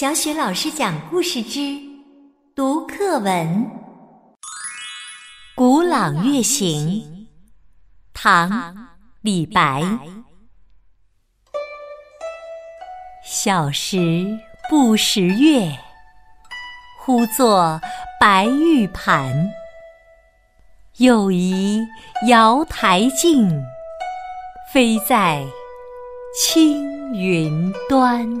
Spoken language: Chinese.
小雪老师讲故事之读课文《古朗月行》，唐·李白。小时不识月，呼作白玉盘。又疑瑶台镜，飞在青云端。